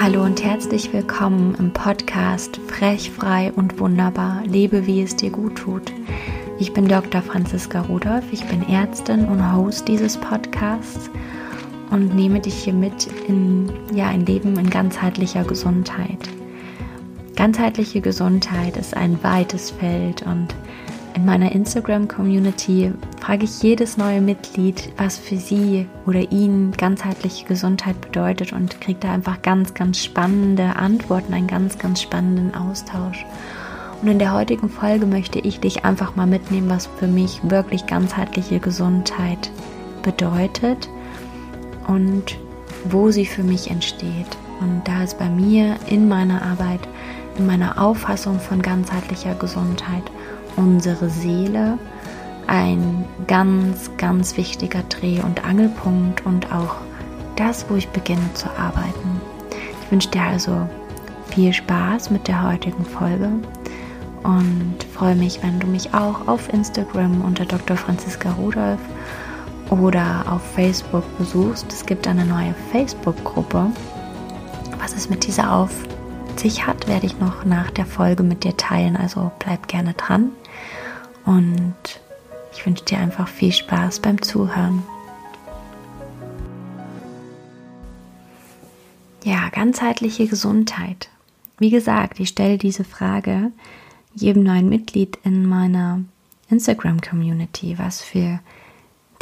Hallo und herzlich willkommen im Podcast Frech, frei und wunderbar. Lebe, wie es dir gut tut. Ich bin Dr. Franziska Rudolph, ich bin Ärztin und Host dieses Podcasts und nehme dich hier mit in ja, ein Leben in ganzheitlicher Gesundheit. Ganzheitliche Gesundheit ist ein weites Feld und in meiner Instagram-Community frage ich jedes neue Mitglied, was für sie oder ihn ganzheitliche Gesundheit bedeutet und kriege da einfach ganz, ganz spannende Antworten, einen ganz, ganz spannenden Austausch. Und in der heutigen Folge möchte ich dich einfach mal mitnehmen, was für mich wirklich ganzheitliche Gesundheit bedeutet und wo sie für mich entsteht. Und da ist bei mir in meiner Arbeit, in meiner Auffassung von ganzheitlicher Gesundheit unsere Seele ein ganz, ganz wichtiger Dreh- und Angelpunkt und auch das, wo ich beginne zu arbeiten. Ich wünsche dir also viel Spaß mit der heutigen Folge und freue mich, wenn du mich auch auf Instagram unter Dr. Franziska Rudolph oder auf Facebook besuchst. Es gibt eine neue Facebook-Gruppe. Was es mit dieser auf sich hat, werde ich noch nach der Folge mit dir teilen. Also bleib gerne dran. Und ich wünsche dir einfach viel Spaß beim Zuhören. Ja, ganzheitliche Gesundheit. Wie gesagt, ich stelle diese Frage jedem neuen Mitglied in meiner Instagram-Community, was für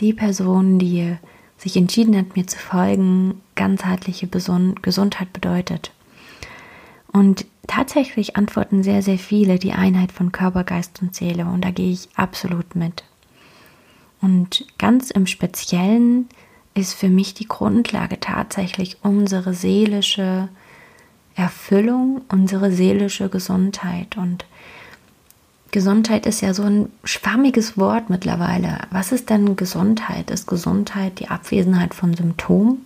die Person, die sich entschieden hat, mir zu folgen, ganzheitliche Gesundheit bedeutet. Und tatsächlich antworten sehr, sehr viele die Einheit von Körper, Geist und Seele. Und da gehe ich absolut mit. Und ganz im Speziellen ist für mich die Grundlage tatsächlich unsere seelische Erfüllung, unsere seelische Gesundheit. Und Gesundheit ist ja so ein schwammiges Wort mittlerweile. Was ist denn Gesundheit? Ist Gesundheit die Abwesenheit von Symptomen?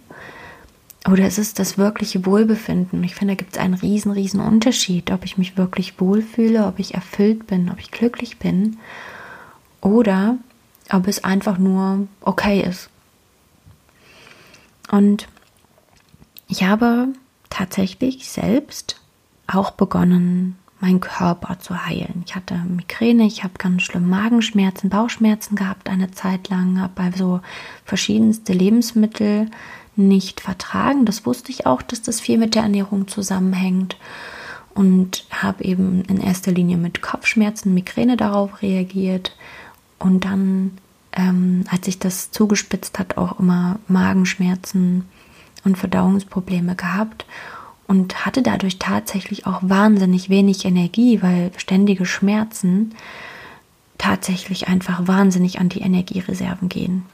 Oder ist es das wirkliche Wohlbefinden? Ich finde, da gibt es einen riesen, riesen Unterschied, ob ich mich wirklich wohlfühle, ob ich erfüllt bin, ob ich glücklich bin oder ob es einfach nur okay ist. Und ich habe tatsächlich selbst auch begonnen, meinen Körper zu heilen. Ich hatte Migräne, ich habe ganz schlimm Magenschmerzen, Bauchschmerzen gehabt eine Zeit lang, habe bei so verschiedenste Lebensmittel nicht vertragen. Das wusste ich auch, dass das viel mit der Ernährung zusammenhängt und habe eben in erster Linie mit Kopfschmerzen, Migräne darauf reagiert und dann, ähm, als sich das zugespitzt hat, auch immer Magenschmerzen und Verdauungsprobleme gehabt und hatte dadurch tatsächlich auch wahnsinnig wenig Energie, weil ständige Schmerzen tatsächlich einfach wahnsinnig an die Energiereserven gehen.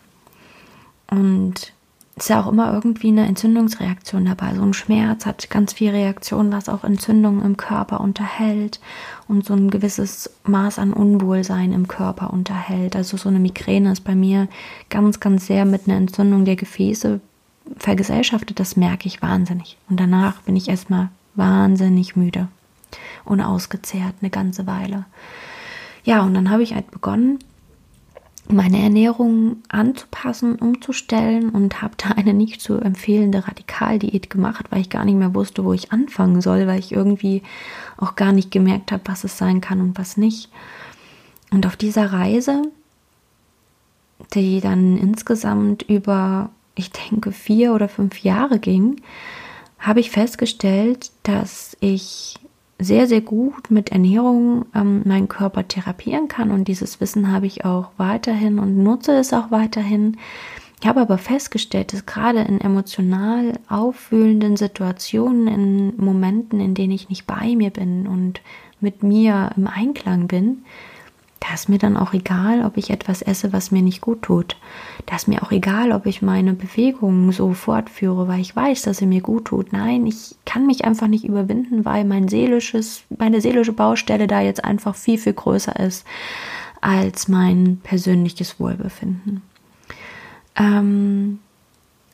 Und ist ja auch immer irgendwie eine Entzündungsreaktion dabei. So ein Schmerz hat ganz viel Reaktion, was auch Entzündungen im Körper unterhält und so ein gewisses Maß an Unwohlsein im Körper unterhält. Also so eine Migräne ist bei mir ganz, ganz sehr mit einer Entzündung der Gefäße vergesellschaftet, das merke ich wahnsinnig. Und danach bin ich erstmal wahnsinnig müde und ausgezehrt eine ganze Weile. Ja, und dann habe ich halt begonnen, meine Ernährung anzupassen, umzustellen und habe da eine nicht zu empfehlende Radikaldiät gemacht, weil ich gar nicht mehr wusste, wo ich anfangen soll, weil ich irgendwie auch gar nicht gemerkt habe, was es sein kann und was nicht. Und auf dieser Reise, die dann insgesamt über ich denke, vier oder fünf Jahre ging, habe ich festgestellt, dass ich sehr, sehr gut mit Ernährung ähm, meinen Körper therapieren kann und dieses Wissen habe ich auch weiterhin und nutze es auch weiterhin. Ich habe aber festgestellt, dass gerade in emotional aufwühlenden Situationen, in Momenten, in denen ich nicht bei mir bin und mit mir im Einklang bin, da ist mir dann auch egal, ob ich etwas esse, was mir nicht gut tut. Da ist mir auch egal, ob ich meine Bewegungen so fortführe, weil ich weiß, dass sie mir gut tut. Nein, ich kann mich einfach nicht überwinden, weil mein seelisches, meine seelische Baustelle da jetzt einfach viel, viel größer ist als mein persönliches Wohlbefinden. Ähm,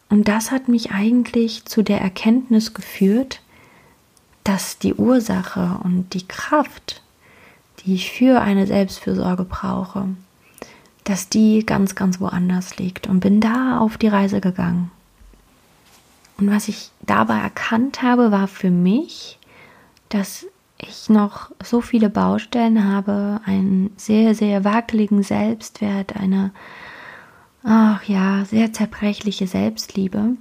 und das hat mich eigentlich zu der Erkenntnis geführt, dass die Ursache und die Kraft die ich für eine Selbstfürsorge brauche, dass die ganz, ganz woanders liegt und bin da auf die Reise gegangen. Und was ich dabei erkannt habe, war für mich, dass ich noch so viele Baustellen habe, einen sehr, sehr wackeligen Selbstwert, eine, ach ja, sehr zerbrechliche Selbstliebe.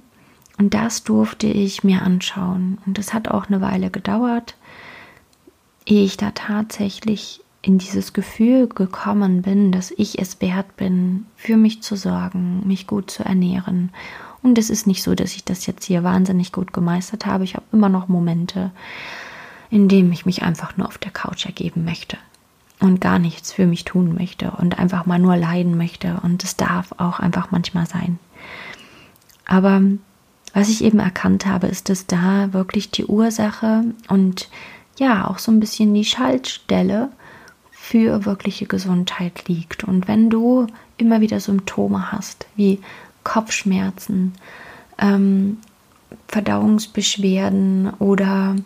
Und das durfte ich mir anschauen. Und das hat auch eine Weile gedauert, ehe ich da tatsächlich in dieses Gefühl gekommen bin, dass ich es wert bin, für mich zu sorgen, mich gut zu ernähren. Und es ist nicht so, dass ich das jetzt hier wahnsinnig gut gemeistert habe. Ich habe immer noch Momente, in denen ich mich einfach nur auf der Couch ergeben möchte und gar nichts für mich tun möchte und einfach mal nur leiden möchte. Und es darf auch einfach manchmal sein. Aber was ich eben erkannt habe, ist, dass da wirklich die Ursache und ja auch so ein bisschen die Schaltstelle für wirkliche Gesundheit liegt. Und wenn du immer wieder Symptome hast, wie Kopfschmerzen, ähm, Verdauungsbeschwerden oder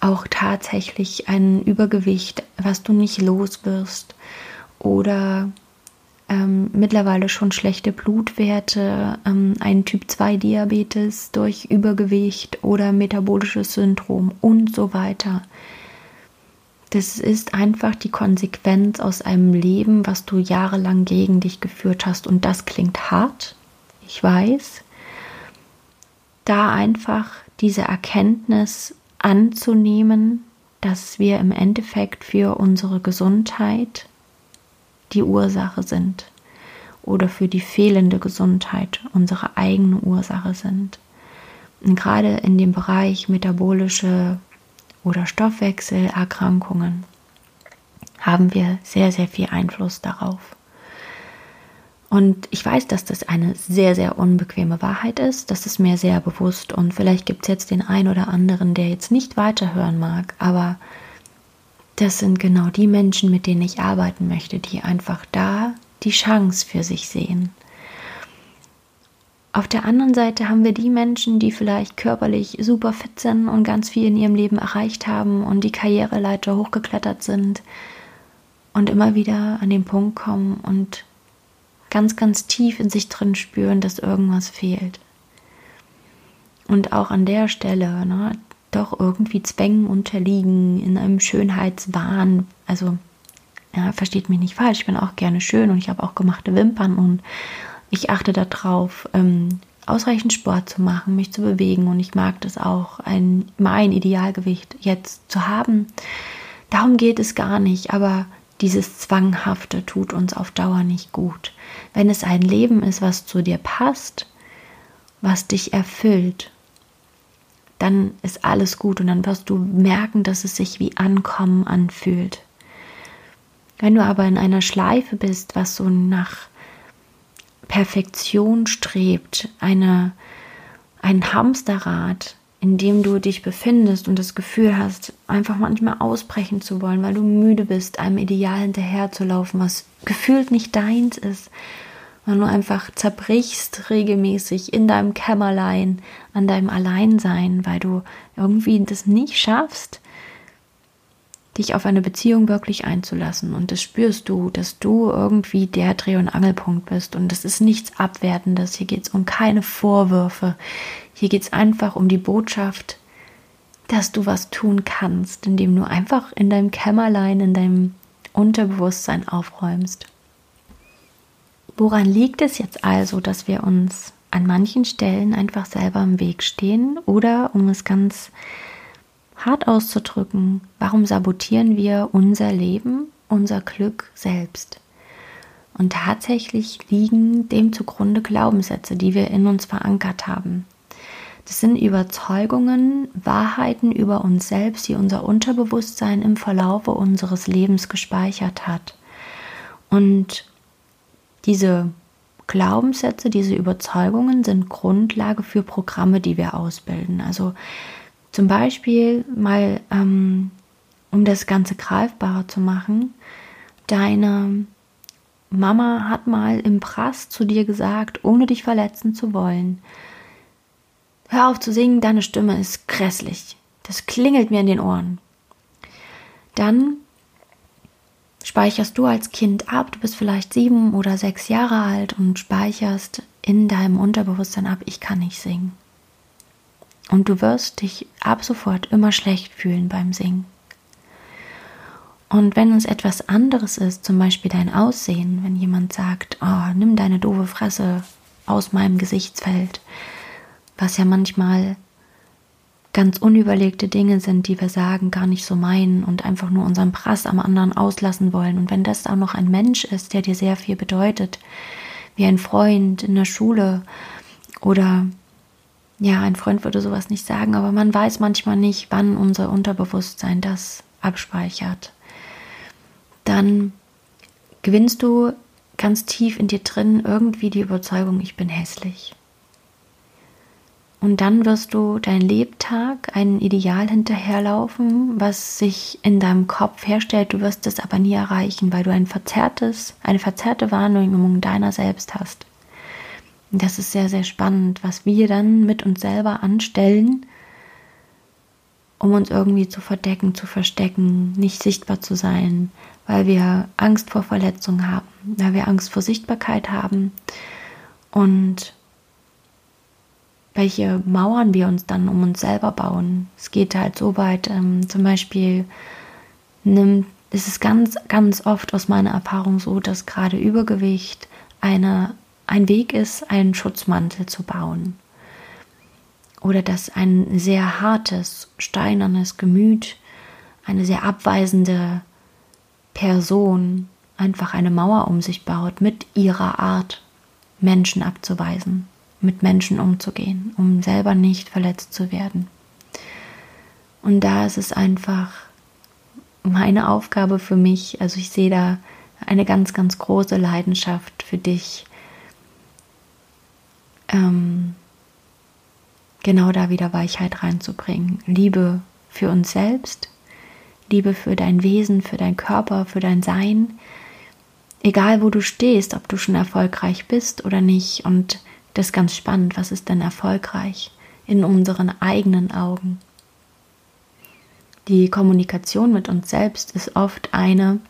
auch tatsächlich ein Übergewicht, was du nicht los wirst oder ähm, mittlerweile schon schlechte Blutwerte, ähm, ein Typ-2-Diabetes durch Übergewicht oder metabolisches Syndrom und so weiter. Das ist einfach die Konsequenz aus einem Leben, was du jahrelang gegen dich geführt hast. Und das klingt hart, ich weiß. Da einfach diese Erkenntnis anzunehmen, dass wir im Endeffekt für unsere Gesundheit die Ursache sind oder für die fehlende Gesundheit unsere eigene Ursache sind. Und gerade in dem Bereich metabolische oder Stoffwechselerkrankungen haben wir sehr, sehr viel Einfluss darauf. Und ich weiß, dass das eine sehr, sehr unbequeme Wahrheit ist. Das ist mir sehr bewusst. Und vielleicht gibt es jetzt den einen oder anderen, der jetzt nicht weiterhören mag. Aber das sind genau die Menschen, mit denen ich arbeiten möchte, die einfach da die Chance für sich sehen. Auf der anderen Seite haben wir die Menschen, die vielleicht körperlich super fit sind und ganz viel in ihrem Leben erreicht haben und die Karriereleiter hochgeklettert sind und immer wieder an den Punkt kommen und ganz, ganz tief in sich drin spüren, dass irgendwas fehlt. Und auch an der Stelle ne, doch irgendwie Zwängen unterliegen, in einem Schönheitswahn. Also, ja, versteht mich nicht falsch, ich bin auch gerne schön und ich habe auch gemachte Wimpern und ich achte darauf, ähm, ausreichend Sport zu machen, mich zu bewegen und ich mag das auch, ein, mein Idealgewicht jetzt zu haben. Darum geht es gar nicht, aber dieses Zwanghafte tut uns auf Dauer nicht gut. Wenn es ein Leben ist, was zu dir passt, was dich erfüllt, dann ist alles gut und dann wirst du merken, dass es sich wie Ankommen anfühlt. Wenn du aber in einer Schleife bist, was so nach Perfektion strebt, eine, ein Hamsterrad, in dem du dich befindest und das Gefühl hast, einfach manchmal ausbrechen zu wollen, weil du müde bist, einem Ideal hinterherzulaufen, was gefühlt nicht deins ist, weil du einfach zerbrichst regelmäßig in deinem Kämmerlein, an deinem Alleinsein, weil du irgendwie das nicht schaffst, dich auf eine Beziehung wirklich einzulassen. Und das spürst du, dass du irgendwie der Dreh- und Angelpunkt bist. Und das ist nichts Abwertendes. Hier geht es um keine Vorwürfe. Hier geht es einfach um die Botschaft, dass du was tun kannst, indem du einfach in deinem Kämmerlein, in deinem Unterbewusstsein aufräumst. Woran liegt es jetzt also, dass wir uns an manchen Stellen einfach selber im Weg stehen oder, um es ganz hart auszudrücken, warum sabotieren wir unser Leben, unser Glück selbst? Und tatsächlich liegen dem zugrunde Glaubenssätze, die wir in uns verankert haben. Das sind Überzeugungen, Wahrheiten über uns selbst, die unser Unterbewusstsein im Verlaufe unseres Lebens gespeichert hat. Und diese Glaubenssätze, diese Überzeugungen sind Grundlage für Programme, die wir ausbilden. Also zum Beispiel mal, ähm, um das Ganze greifbarer zu machen, deine Mama hat mal im Prass zu dir gesagt, ohne dich verletzen zu wollen, hör auf zu singen, deine Stimme ist grässlich. Das klingelt mir in den Ohren. Dann speicherst du als Kind ab, du bist vielleicht sieben oder sechs Jahre alt und speicherst in deinem Unterbewusstsein ab, ich kann nicht singen. Und du wirst dich ab sofort immer schlecht fühlen beim Singen. Und wenn es etwas anderes ist, zum Beispiel dein Aussehen, wenn jemand sagt, oh, nimm deine doofe Fresse aus meinem Gesichtsfeld, was ja manchmal ganz unüberlegte Dinge sind, die wir sagen, gar nicht so meinen und einfach nur unseren Prass am anderen auslassen wollen. Und wenn das auch noch ein Mensch ist, der dir sehr viel bedeutet, wie ein Freund in der Schule oder ja, ein Freund würde sowas nicht sagen, aber man weiß manchmal nicht, wann unser Unterbewusstsein das abspeichert. Dann gewinnst du ganz tief in dir drin irgendwie die Überzeugung, ich bin hässlich. Und dann wirst du dein Lebtag ein Ideal hinterherlaufen, was sich in deinem Kopf herstellt. Du wirst es aber nie erreichen, weil du ein verzerrtes, eine verzerrte Wahrnehmung deiner selbst hast. Das ist sehr, sehr spannend, was wir dann mit uns selber anstellen, um uns irgendwie zu verdecken, zu verstecken, nicht sichtbar zu sein, weil wir Angst vor Verletzung haben, weil wir Angst vor Sichtbarkeit haben und welche Mauern wir uns dann um uns selber bauen. Es geht halt so weit, ähm, zum Beispiel nimmt, ist es ganz, ganz oft aus meiner Erfahrung so, dass gerade Übergewicht eine ein Weg ist, einen Schutzmantel zu bauen. Oder dass ein sehr hartes, steinernes Gemüt, eine sehr abweisende Person einfach eine Mauer um sich baut mit ihrer Art, Menschen abzuweisen, mit Menschen umzugehen, um selber nicht verletzt zu werden. Und da ist es einfach meine Aufgabe für mich, also ich sehe da eine ganz, ganz große Leidenschaft für dich, ähm, genau da wieder Weichheit reinzubringen. Liebe für uns selbst, Liebe für dein Wesen, für dein Körper, für dein Sein. Egal wo du stehst, ob du schon erfolgreich bist oder nicht. Und das ist ganz spannend, was ist denn erfolgreich in unseren eigenen Augen? Die Kommunikation mit uns selbst ist oft eine,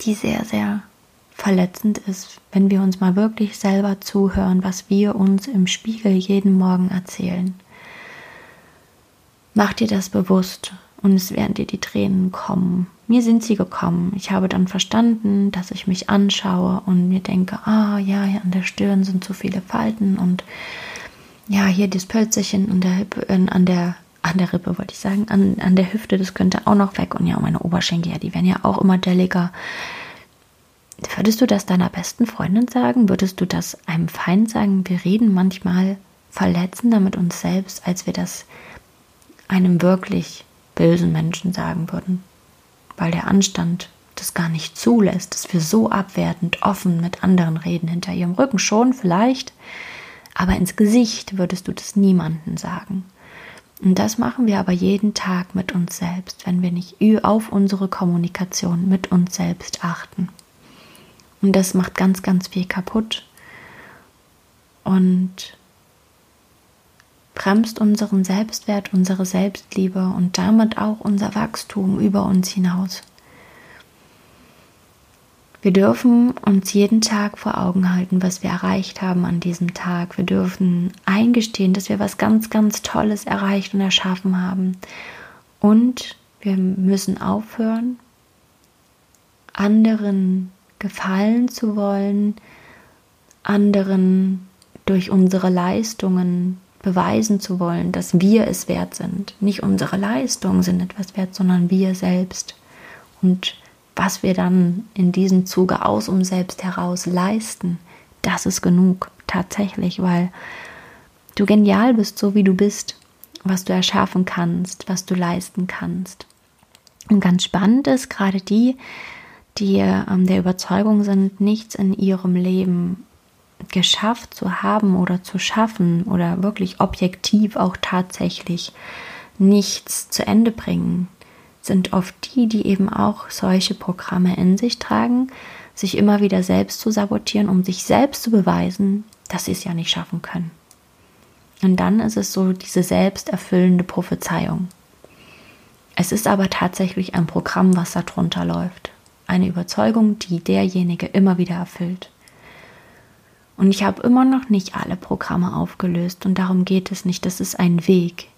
die sehr, sehr verletzend ist, wenn wir uns mal wirklich selber zuhören, was wir uns im Spiegel jeden Morgen erzählen. Mach dir das bewusst und es werden dir die Tränen kommen. Mir sind sie gekommen. Ich habe dann verstanden, dass ich mich anschaue und mir denke, ah ja, ja, an der Stirn sind zu viele Falten und ja, hier das Pölzerchen und der Hippe, äh, an der an der Rippe wollte ich sagen, an, an der Hüfte, das könnte auch noch weg und ja, meine Oberschenkel, ja, die werden ja auch immer delliger. Würdest du das deiner besten Freundin sagen? Würdest du das einem Feind sagen? Wir reden manchmal verletzender mit uns selbst, als wir das einem wirklich bösen Menschen sagen würden. Weil der Anstand das gar nicht zulässt, dass wir so abwertend offen mit anderen reden, hinter ihrem Rücken schon vielleicht, aber ins Gesicht würdest du das niemandem sagen. Und das machen wir aber jeden Tag mit uns selbst, wenn wir nicht auf unsere Kommunikation mit uns selbst achten. Und das macht ganz, ganz viel kaputt und bremst unseren Selbstwert, unsere Selbstliebe und damit auch unser Wachstum über uns hinaus. Wir dürfen uns jeden Tag vor Augen halten, was wir erreicht haben an diesem Tag. Wir dürfen eingestehen, dass wir was ganz, ganz Tolles erreicht und erschaffen haben. Und wir müssen aufhören, anderen gefallen zu wollen, anderen durch unsere Leistungen beweisen zu wollen, dass wir es wert sind. Nicht unsere Leistungen sind etwas wert, sondern wir selbst. Und was wir dann in diesem Zuge aus um selbst heraus leisten, das ist genug, tatsächlich, weil du genial bist, so wie du bist, was du erschaffen kannst, was du leisten kannst. Und ganz spannend ist gerade die, die ähm, der Überzeugung sind, nichts in ihrem Leben geschafft zu haben oder zu schaffen oder wirklich objektiv auch tatsächlich nichts zu Ende bringen, sind oft die, die eben auch solche Programme in sich tragen, sich immer wieder selbst zu sabotieren, um sich selbst zu beweisen, dass sie es ja nicht schaffen können. Und dann ist es so diese selbsterfüllende Prophezeiung. Es ist aber tatsächlich ein Programm, was darunter läuft eine Überzeugung, die derjenige immer wieder erfüllt. Und ich habe immer noch nicht alle Programme aufgelöst und darum geht es nicht. Das ist ein Weg.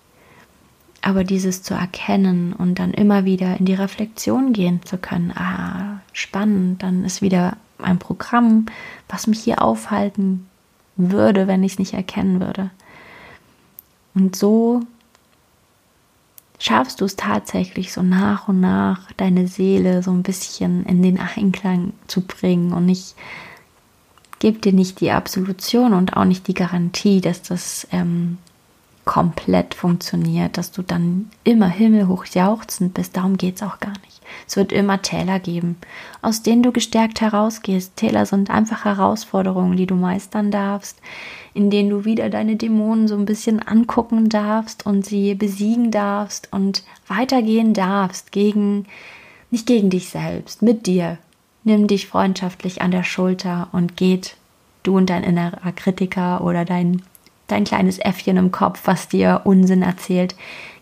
Aber dieses zu erkennen und dann immer wieder in die Reflexion gehen zu können, ah, spannend, dann ist wieder ein Programm, was mich hier aufhalten würde, wenn ich es nicht erkennen würde. Und so schaffst du es tatsächlich so nach und nach deine Seele so ein bisschen in den Einklang zu bringen und ich gebe dir nicht die Absolution und auch nicht die Garantie, dass das ähm, komplett funktioniert, dass du dann immer himmelhoch jauchzend bist. Darum geht es auch gar nicht. Es wird immer Täler geben, aus denen du gestärkt herausgehst. Täler sind einfach Herausforderungen, die du meistern darfst, in denen du wieder deine Dämonen so ein bisschen angucken darfst und sie besiegen darfst und weitergehen darfst gegen, nicht gegen dich selbst, mit dir. Nimm dich freundschaftlich an der Schulter und geht du und dein innerer Kritiker oder dein, dein kleines Äffchen im Kopf, was dir Unsinn erzählt,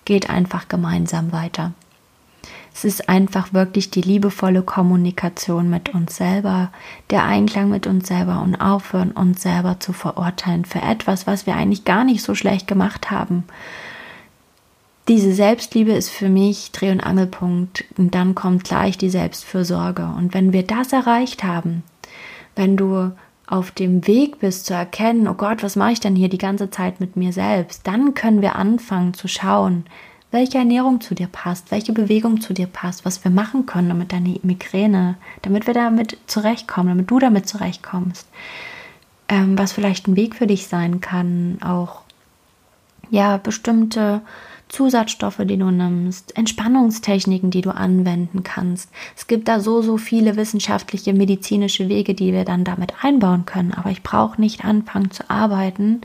geht einfach gemeinsam weiter. Es ist einfach wirklich die liebevolle Kommunikation mit uns selber, der Einklang mit uns selber und aufhören, uns selber zu verurteilen für etwas, was wir eigentlich gar nicht so schlecht gemacht haben. Diese Selbstliebe ist für mich Dreh- und Angelpunkt und dann kommt gleich die Selbstfürsorge. Und wenn wir das erreicht haben, wenn du auf dem Weg bist zu erkennen, oh Gott, was mache ich denn hier die ganze Zeit mit mir selbst, dann können wir anfangen zu schauen, welche Ernährung zu dir passt, welche Bewegung zu dir passt, was wir machen können, damit deine Migräne, damit wir damit zurechtkommen, damit du damit zurechtkommst, ähm, was vielleicht ein Weg für dich sein kann, auch ja bestimmte Zusatzstoffe, die du nimmst, Entspannungstechniken, die du anwenden kannst. Es gibt da so, so viele wissenschaftliche, medizinische Wege, die wir dann damit einbauen können. Aber ich brauche nicht anfangen zu arbeiten,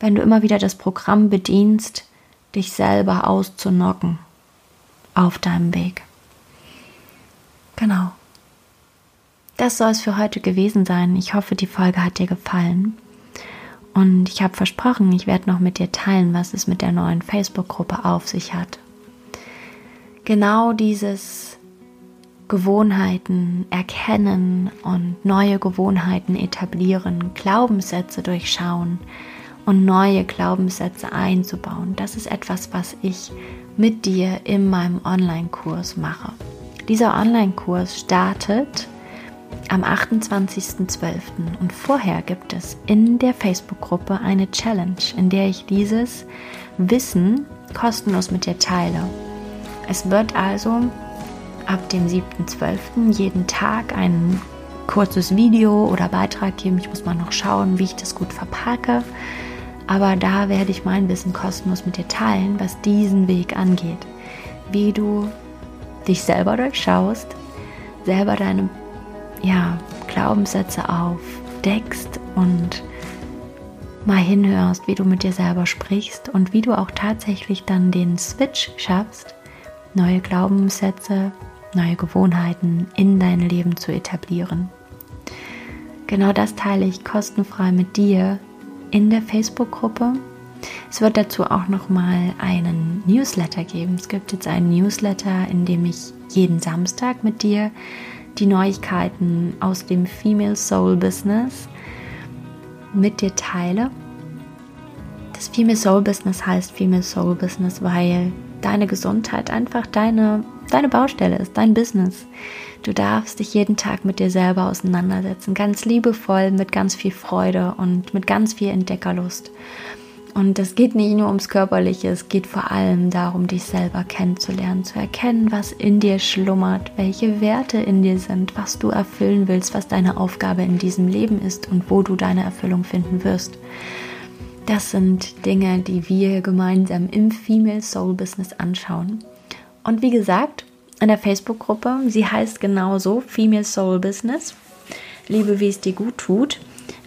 wenn du immer wieder das Programm bedienst, dich selber auszunocken auf deinem Weg. Genau. Das soll es für heute gewesen sein. Ich hoffe, die Folge hat dir gefallen. Und ich habe versprochen, ich werde noch mit dir teilen, was es mit der neuen Facebook-Gruppe auf sich hat. Genau dieses Gewohnheiten erkennen und neue Gewohnheiten etablieren, Glaubenssätze durchschauen, und neue Glaubenssätze einzubauen. Das ist etwas, was ich mit dir in meinem Online-Kurs mache. Dieser Online-Kurs startet am 28.12. und vorher gibt es in der Facebook-Gruppe eine Challenge, in der ich dieses Wissen kostenlos mit dir teile. Es wird also ab dem 7.12. jeden Tag ein kurzes Video oder Beitrag geben. Ich muss mal noch schauen, wie ich das gut verpacke. Aber da werde ich mein Wissen kostenlos mit dir teilen, was diesen Weg angeht. Wie du dich selber durchschaust, selber deine ja, Glaubenssätze aufdeckst und mal hinhörst, wie du mit dir selber sprichst und wie du auch tatsächlich dann den Switch schaffst, neue Glaubenssätze, neue Gewohnheiten in dein Leben zu etablieren. Genau das teile ich kostenfrei mit dir in der Facebook-Gruppe. Es wird dazu auch noch mal einen Newsletter geben. Es gibt jetzt einen Newsletter, in dem ich jeden Samstag mit dir die Neuigkeiten aus dem Female Soul Business mit dir teile. Das Female Soul Business heißt Female Soul Business, weil deine Gesundheit einfach deine, deine Baustelle ist, dein Business. Du darfst dich jeden Tag mit dir selber auseinandersetzen, ganz liebevoll, mit ganz viel Freude und mit ganz viel Entdeckerlust. Und es geht nicht nur ums Körperliche, es geht vor allem darum, dich selber kennenzulernen, zu erkennen, was in dir schlummert, welche Werte in dir sind, was du erfüllen willst, was deine Aufgabe in diesem Leben ist und wo du deine Erfüllung finden wirst. Das sind Dinge, die wir gemeinsam im Female Soul Business anschauen. Und wie gesagt, in der Facebook-Gruppe. Sie heißt genauso Female Soul Business. Liebe, wie es dir gut tut.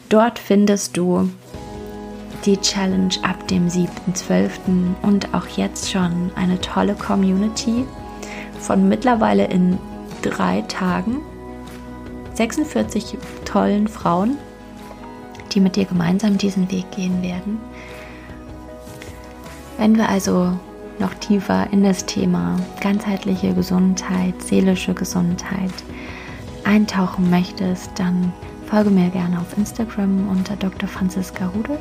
Dort findest du die Challenge ab dem 7.12. und auch jetzt schon eine tolle Community von mittlerweile in drei Tagen 46 tollen Frauen, die mit dir gemeinsam diesen Weg gehen werden. Wenn wir also noch tiefer in das Thema ganzheitliche Gesundheit, seelische Gesundheit, eintauchen möchtest, dann folge mir gerne auf Instagram unter Dr. Franziska Rudolf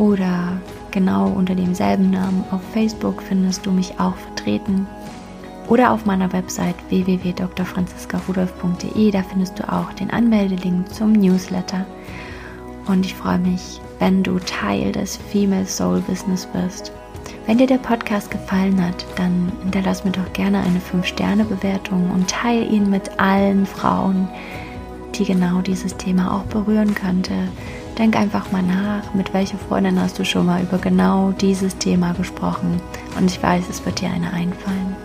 oder genau unter demselben Namen auf Facebook findest du mich auch vertreten oder auf meiner Website www.drfranziskarudolf.de. Da findest du auch den Anmeldelink zum Newsletter. Und ich freue mich, wenn du Teil des Female Soul Business wirst. Wenn dir der Podcast gefallen hat, dann hinterlass mir doch gerne eine 5-Sterne-Bewertung und teile ihn mit allen Frauen, die genau dieses Thema auch berühren könnte. Denk einfach mal nach, mit welcher Freundin hast du schon mal über genau dieses Thema gesprochen. Und ich weiß, es wird dir eine einfallen.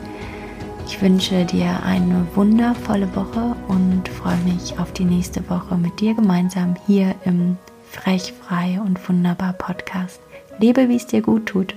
Ich wünsche dir eine wundervolle Woche und freue mich auf die nächste Woche mit dir gemeinsam hier im Frech, Frei und Wunderbar Podcast. Lebe, wie es dir gut tut.